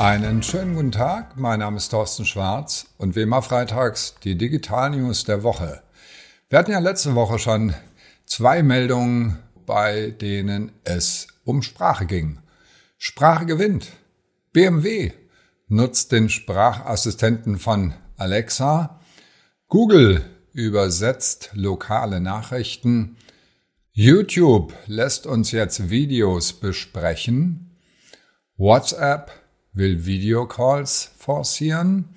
Einen schönen guten Tag, mein Name ist Thorsten Schwarz und wie immer freitags die Digital News der Woche. Wir hatten ja letzte Woche schon zwei Meldungen, bei denen es um Sprache ging. Sprache gewinnt. BMW nutzt den Sprachassistenten von Alexa. Google übersetzt lokale Nachrichten. YouTube lässt uns jetzt Videos besprechen. WhatsApp will Videocalls forcieren.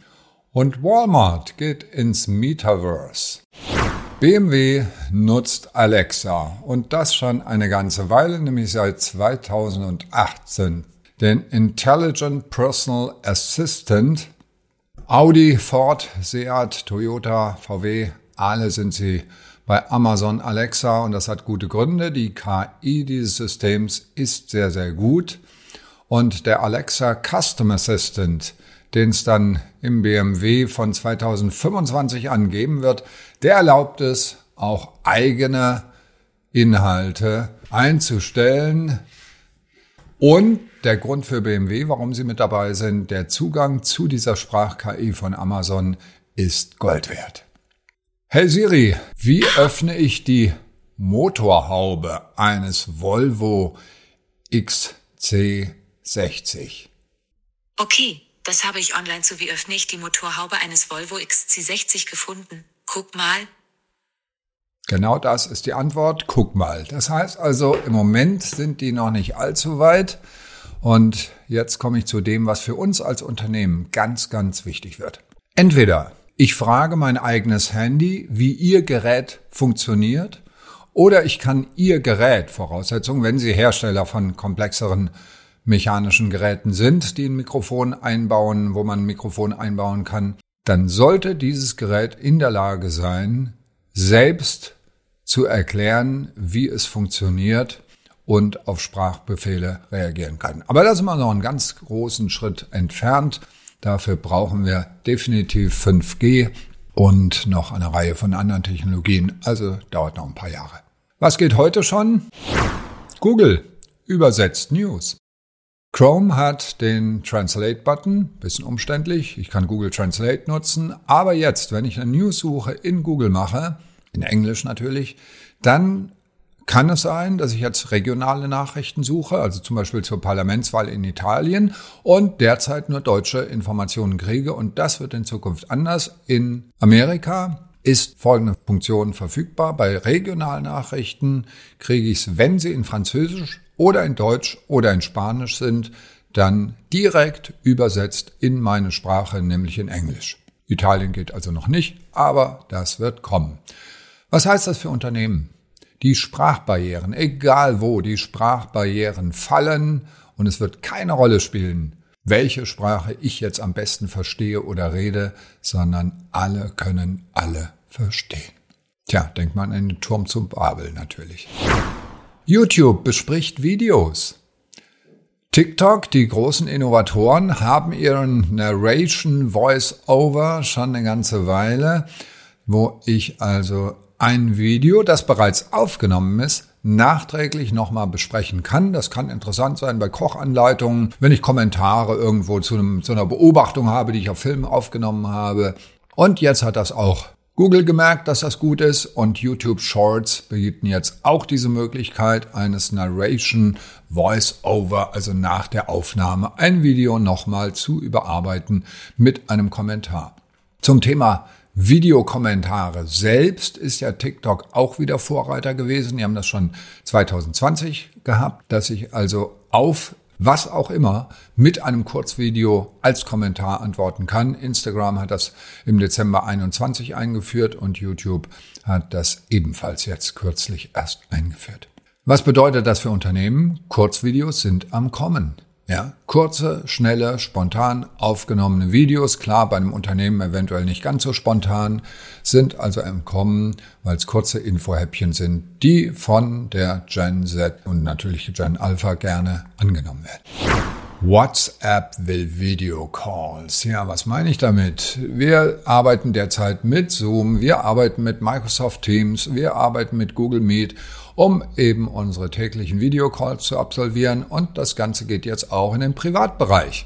Und Walmart geht ins Metaverse. BMW nutzt Alexa und das schon eine ganze Weile, nämlich seit 2018. Den Intelligent Personal Assistant Audi, Ford, Seat, Toyota, VW, alle sind sie bei Amazon Alexa und das hat gute Gründe. Die KI dieses Systems ist sehr, sehr gut und der Alexa Custom Assistant, den es dann im BMW von 2025 angeben wird, der erlaubt es, auch eigene Inhalte einzustellen. Und der Grund für BMW, warum sie mit dabei sind, der Zugang zu dieser Sprach-KI von Amazon ist Gold wert. Hey Siri, wie öffne ich die Motorhaube eines Volvo XC60? Okay, das habe ich online zu Wie öffne ich die Motorhaube eines Volvo XC60 gefunden. Guck mal. Genau das ist die Antwort. Guck mal. Das heißt also, im Moment sind die noch nicht allzu weit. Und jetzt komme ich zu dem, was für uns als Unternehmen ganz, ganz wichtig wird. Entweder ich frage mein eigenes Handy, wie Ihr Gerät funktioniert, oder ich kann Ihr Gerät, Voraussetzung, wenn Sie Hersteller von komplexeren mechanischen Geräten sind, die ein Mikrofon einbauen, wo man ein Mikrofon einbauen kann, dann sollte dieses Gerät in der Lage sein, selbst zu erklären, wie es funktioniert und auf Sprachbefehle reagieren kann. Aber da sind wir noch einen ganz großen Schritt entfernt. Dafür brauchen wir definitiv 5G und noch eine Reihe von anderen Technologien. Also dauert noch ein paar Jahre. Was geht heute schon? Google übersetzt News. Chrome hat den Translate-Button, bisschen umständlich. Ich kann Google Translate nutzen. Aber jetzt, wenn ich eine News-Suche in Google mache, in Englisch natürlich, dann kann es sein, dass ich jetzt regionale Nachrichten suche, also zum Beispiel zur Parlamentswahl in Italien und derzeit nur deutsche Informationen kriege und das wird in Zukunft anders. In Amerika ist folgende Funktion verfügbar. Bei regionalen Nachrichten kriege ich es, wenn sie in Französisch oder in Deutsch oder in Spanisch sind, dann direkt übersetzt in meine Sprache, nämlich in Englisch. Italien geht also noch nicht, aber das wird kommen. Was heißt das für Unternehmen? Die Sprachbarrieren, egal wo, die Sprachbarrieren fallen und es wird keine Rolle spielen, welche Sprache ich jetzt am besten verstehe oder rede, sondern alle können alle verstehen. Tja, denkt man an den Turm zum Babel natürlich. YouTube bespricht Videos. TikTok, die großen Innovatoren, haben ihren Narration Voice Over schon eine ganze Weile, wo ich also ein Video, das bereits aufgenommen ist, nachträglich nochmal besprechen kann. Das kann interessant sein bei Kochanleitungen, wenn ich Kommentare irgendwo zu, einem, zu einer Beobachtung habe, die ich auf Film aufgenommen habe. Und jetzt hat das auch Google gemerkt, dass das gut ist und YouTube Shorts bieten jetzt auch diese Möglichkeit eines Narration Voice-Over, also nach der Aufnahme ein Video nochmal zu überarbeiten mit einem Kommentar. Zum Thema Videokommentare selbst ist ja TikTok auch wieder Vorreiter gewesen. Die haben das schon 2020 gehabt, dass ich also auf was auch immer mit einem Kurzvideo als Kommentar antworten kann. Instagram hat das im Dezember 21 eingeführt und YouTube hat das ebenfalls jetzt kürzlich erst eingeführt. Was bedeutet das für Unternehmen? Kurzvideos sind am Kommen. Ja, kurze, schnelle, spontan aufgenommene Videos, klar bei einem Unternehmen eventuell nicht ganz so spontan, sind also im Kommen, weil es kurze Infohäppchen sind, die von der Gen Z und natürlich Gen Alpha gerne angenommen werden. WhatsApp will Video Calls. Ja, was meine ich damit? Wir arbeiten derzeit mit Zoom, wir arbeiten mit Microsoft Teams, wir arbeiten mit Google Meet um eben unsere täglichen Videocalls zu absolvieren. Und das Ganze geht jetzt auch in den Privatbereich.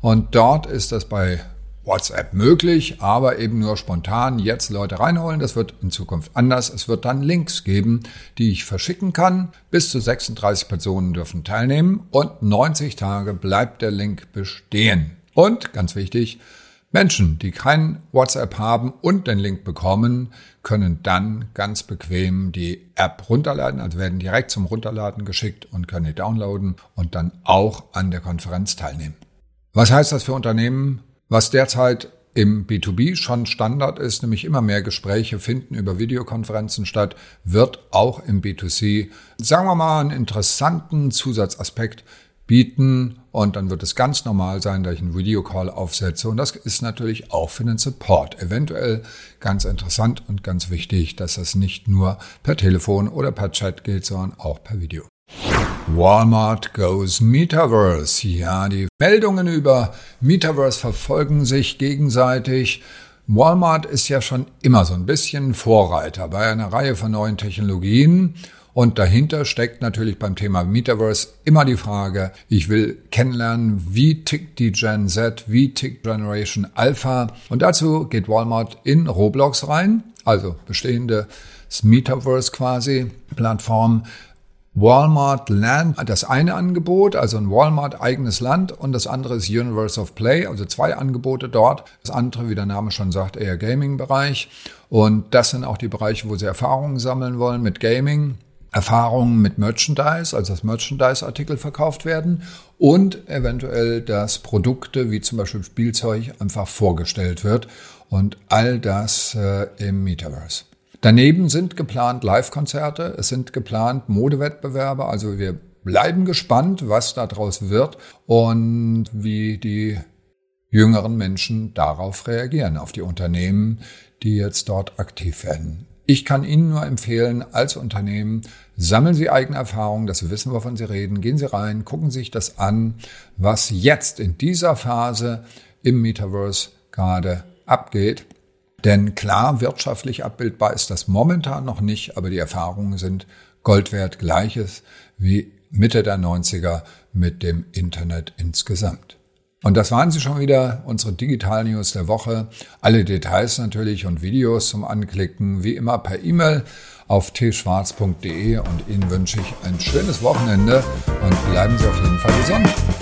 Und dort ist das bei WhatsApp möglich, aber eben nur spontan jetzt Leute reinholen. Das wird in Zukunft anders. Es wird dann Links geben, die ich verschicken kann. Bis zu 36 Personen dürfen teilnehmen und 90 Tage bleibt der Link bestehen. Und ganz wichtig, Menschen, die kein WhatsApp haben und den Link bekommen, können dann ganz bequem die App runterladen, also werden direkt zum Runterladen geschickt und können die downloaden und dann auch an der Konferenz teilnehmen. Was heißt das für Unternehmen? Was derzeit im B2B schon Standard ist, nämlich immer mehr Gespräche finden über Videokonferenzen statt, wird auch im B2C, sagen wir mal, einen interessanten Zusatzaspekt bieten und dann wird es ganz normal sein, dass ich einen Videocall aufsetze und das ist natürlich auch für den Support eventuell ganz interessant und ganz wichtig, dass das nicht nur per Telefon oder per Chat geht, sondern auch per Video. Walmart goes Metaverse. Ja, die Meldungen über Metaverse verfolgen sich gegenseitig. Walmart ist ja schon immer so ein bisschen Vorreiter bei einer Reihe von neuen Technologien. Und dahinter steckt natürlich beim Thema Metaverse immer die Frage, ich will kennenlernen, wie tickt die Gen Z, wie tickt Generation Alpha. Und dazu geht Walmart in Roblox rein, also bestehende Metaverse quasi Plattform Walmart Land, das eine Angebot, also ein Walmart eigenes Land und das andere ist Universe of Play, also zwei Angebote dort. Das andere, wie der Name schon sagt, eher Gaming-Bereich. Und das sind auch die Bereiche, wo sie Erfahrungen sammeln wollen mit Gaming. Erfahrungen mit Merchandise, also dass Merchandise-Artikel verkauft werden und eventuell, dass Produkte wie zum Beispiel Spielzeug einfach vorgestellt wird und all das äh, im Metaverse. Daneben sind geplant Live-Konzerte, es sind geplant Modewettbewerbe, also wir bleiben gespannt, was daraus wird und wie die jüngeren Menschen darauf reagieren, auf die Unternehmen, die jetzt dort aktiv werden. Ich kann Ihnen nur empfehlen, als Unternehmen, sammeln Sie eigene Erfahrungen, dass Sie wissen, wovon Sie reden, gehen Sie rein, gucken Sie sich das an, was jetzt in dieser Phase im Metaverse gerade abgeht. Denn klar, wirtschaftlich abbildbar ist das momentan noch nicht, aber die Erfahrungen sind Gold wert, gleiches wie Mitte der 90er mit dem Internet insgesamt. Und das waren sie schon wieder, unsere Digital News der Woche. Alle Details natürlich und Videos zum Anklicken, wie immer per E-Mail auf tschwarz.de und Ihnen wünsche ich ein schönes Wochenende und bleiben Sie auf jeden Fall gesund.